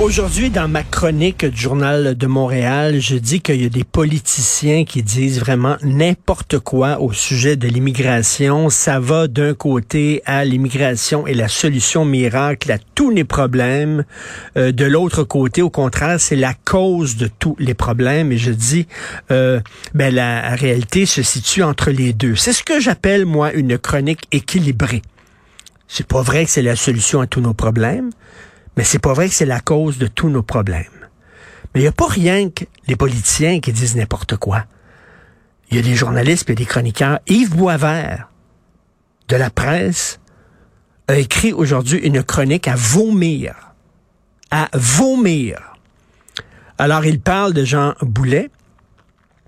Aujourd'hui, dans ma chronique du Journal de Montréal, je dis qu'il y a des politiciens qui disent vraiment n'importe quoi au sujet de l'immigration. Ça va d'un côté à l'immigration et la solution miracle à tous les problèmes. Euh, de l'autre côté, au contraire, c'est la cause de tous les problèmes. Et je dis, euh, ben la réalité se situe entre les deux. C'est ce que j'appelle moi une chronique équilibrée. C'est pas vrai que c'est la solution à tous nos problèmes. Mais c'est pas vrai que c'est la cause de tous nos problèmes. Mais il n'y a pas rien que les politiciens qui disent n'importe quoi. Il y a des journalistes et des chroniqueurs. Yves Boisvert, de la presse, a écrit aujourd'hui une chronique à vomir. À vomir. Alors, il parle de Jean Boulet,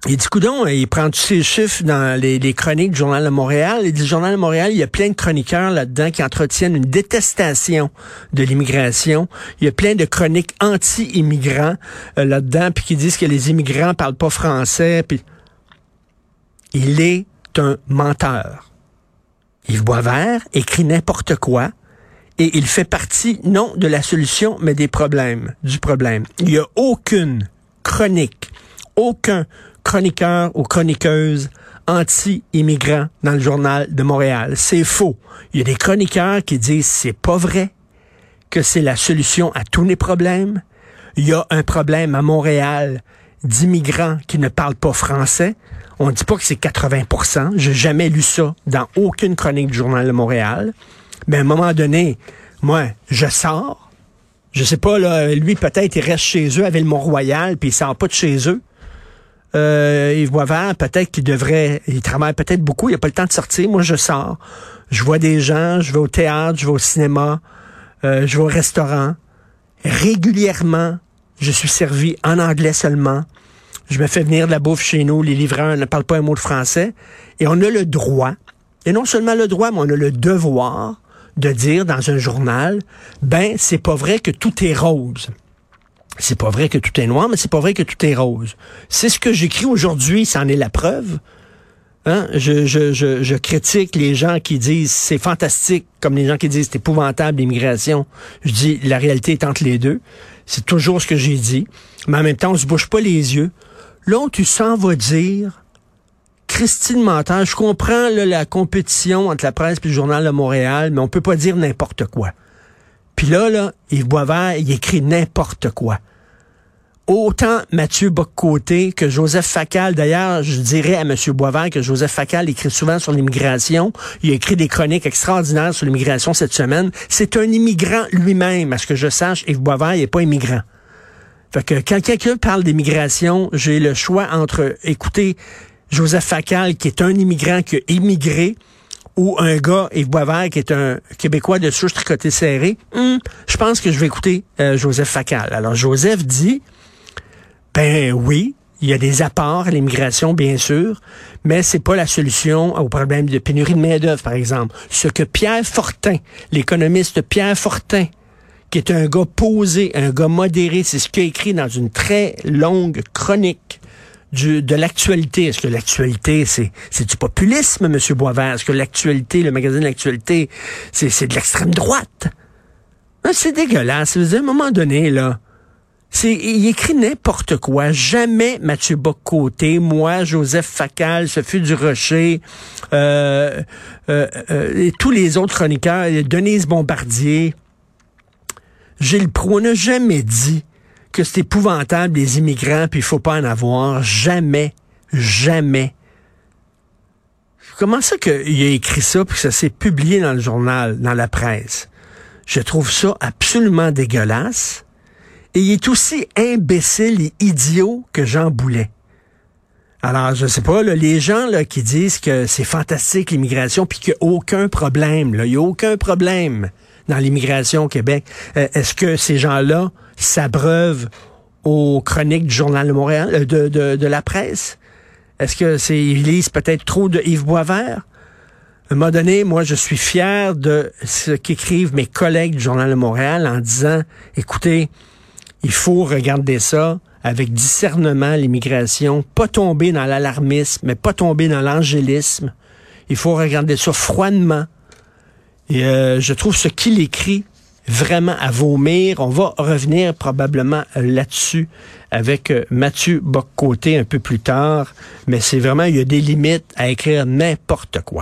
il dit, coudon, il prend tous ses chiffres dans les, chroniques du Journal de Montréal. Il dit, le Journal de Montréal, il y a plein de chroniqueurs là-dedans qui entretiennent une détestation de l'immigration. Il y a plein de chroniques anti-immigrants euh, là-dedans, puis qui disent que les immigrants parlent pas français. Puis il est un menteur. Yves Boisvert écrit n'importe quoi et il fait partie, non de la solution, mais des problèmes, du problème. Il n'y a aucune chronique, aucun chroniqueur ou chroniqueuse anti-immigrants dans le journal de Montréal. C'est faux. Il y a des chroniqueurs qui disent c'est pas vrai que c'est la solution à tous les problèmes. Il y a un problème à Montréal d'immigrants qui ne parlent pas français. On ne dit pas que c'est 80% J'ai jamais lu ça dans aucune chronique du Journal de Montréal. Mais à un moment donné, moi, je sors. Je sais pas, là, lui, peut-être, il reste chez eux avec le Mont-Royal, puis il sort pas de chez eux euh, Yves Boisvert, peut-être qu'il devrait, il travaille peut-être beaucoup, il n'a pas le temps de sortir. Moi, je sors, je vois des gens, je vais au théâtre, je vais au cinéma, euh, je vais au restaurant. Régulièrement, je suis servi en anglais seulement. Je me fais venir de la bouffe chez nous, les livreurs ne parlent pas un mot de français. Et on a le droit, et non seulement le droit, mais on a le devoir de dire dans un journal, ben, c'est pas vrai que tout est rose. C'est pas vrai que tout est noir, mais c'est pas vrai que tout est rose. C'est ce que j'écris aujourd'hui, c'en est la preuve. Hein? Je, je, je, je, critique les gens qui disent c'est fantastique, comme les gens qui disent c'est épouvantable l'immigration. Je dis la réalité est entre les deux. C'est toujours ce que j'ai dit. Mais en même temps, on se bouge pas les yeux. Là, tu s'en vas dire Christine Menteur, je comprends la compétition entre la presse et le journal de Montréal, mais on peut pas dire n'importe quoi. Puis là, là, Yves Boisvert, il écrit n'importe quoi. Autant Mathieu Boccoté que Joseph Facal. D'ailleurs, je dirais à M. Boisvert que Joseph Facal écrit souvent sur l'immigration. Il a écrit des chroniques extraordinaires sur l'immigration cette semaine. C'est un immigrant lui-même. À ce que je sache, Yves Boisvert, il n'est pas immigrant. Fait que quand quelqu'un parle d'immigration, j'ai le choix entre écouter Joseph Facal, qui est un immigrant qui a immigré, ou un gars, Yves Boisvert, qui est un Québécois de souche tricotée serrée, hmm, je pense que je vais écouter euh, Joseph Facal. Alors, Joseph dit, ben oui, il y a des apports à l'immigration, bien sûr, mais c'est pas la solution au problème de pénurie de main-d'œuvre, par exemple. Ce que Pierre Fortin, l'économiste Pierre Fortin, qui est un gars posé, un gars modéré, c'est ce qu'il a écrit dans une très longue chronique de l'actualité. Est-ce que l'actualité, c'est, c'est du populisme, M. Boisvert? Est-ce que l'actualité, le magazine L'actualité, c'est, c'est de l'extrême droite? Ah, c'est dégueulasse. À un moment donné, là, c'est, il écrit n'importe quoi. Jamais Mathieu Bocoté, moi, Joseph Facal, Sophie du Rocher, euh, euh, euh, et tous les autres chroniqueurs, Denise Bombardier, Gilles Pro, on n'a jamais dit que c'est épouvantable les immigrants, puis il faut pas en avoir. Jamais, jamais. Comment ça qu'il a écrit ça, puis que ça s'est publié dans le journal, dans la presse? Je trouve ça absolument dégueulasse. Et il est aussi imbécile et idiot que Jean Boulet. Alors, je sais pas, les gens là, qui disent que c'est fantastique l'immigration, puis qu'il n'y a aucun problème, il n'y a aucun problème dans l'immigration au Québec. Euh, est-ce que ces gens-là s'abreuvent aux chroniques du Journal de Montréal, euh, de, de, de la presse? Est-ce que c'est ils lisent peut-être trop de Yves Boisvert? À un moment donné, moi, je suis fier de ce qu'écrivent mes collègues du Journal de Montréal en disant, écoutez, il faut regarder ça avec discernement, l'immigration, pas tomber dans l'alarmisme, mais pas tomber dans l'angélisme. Il faut regarder ça froidement. Et euh, je trouve ce qu'il écrit vraiment à vomir. On va revenir probablement là-dessus avec euh, Mathieu Boccoté un peu plus tard. Mais c'est vraiment, il y a des limites à écrire n'importe quoi.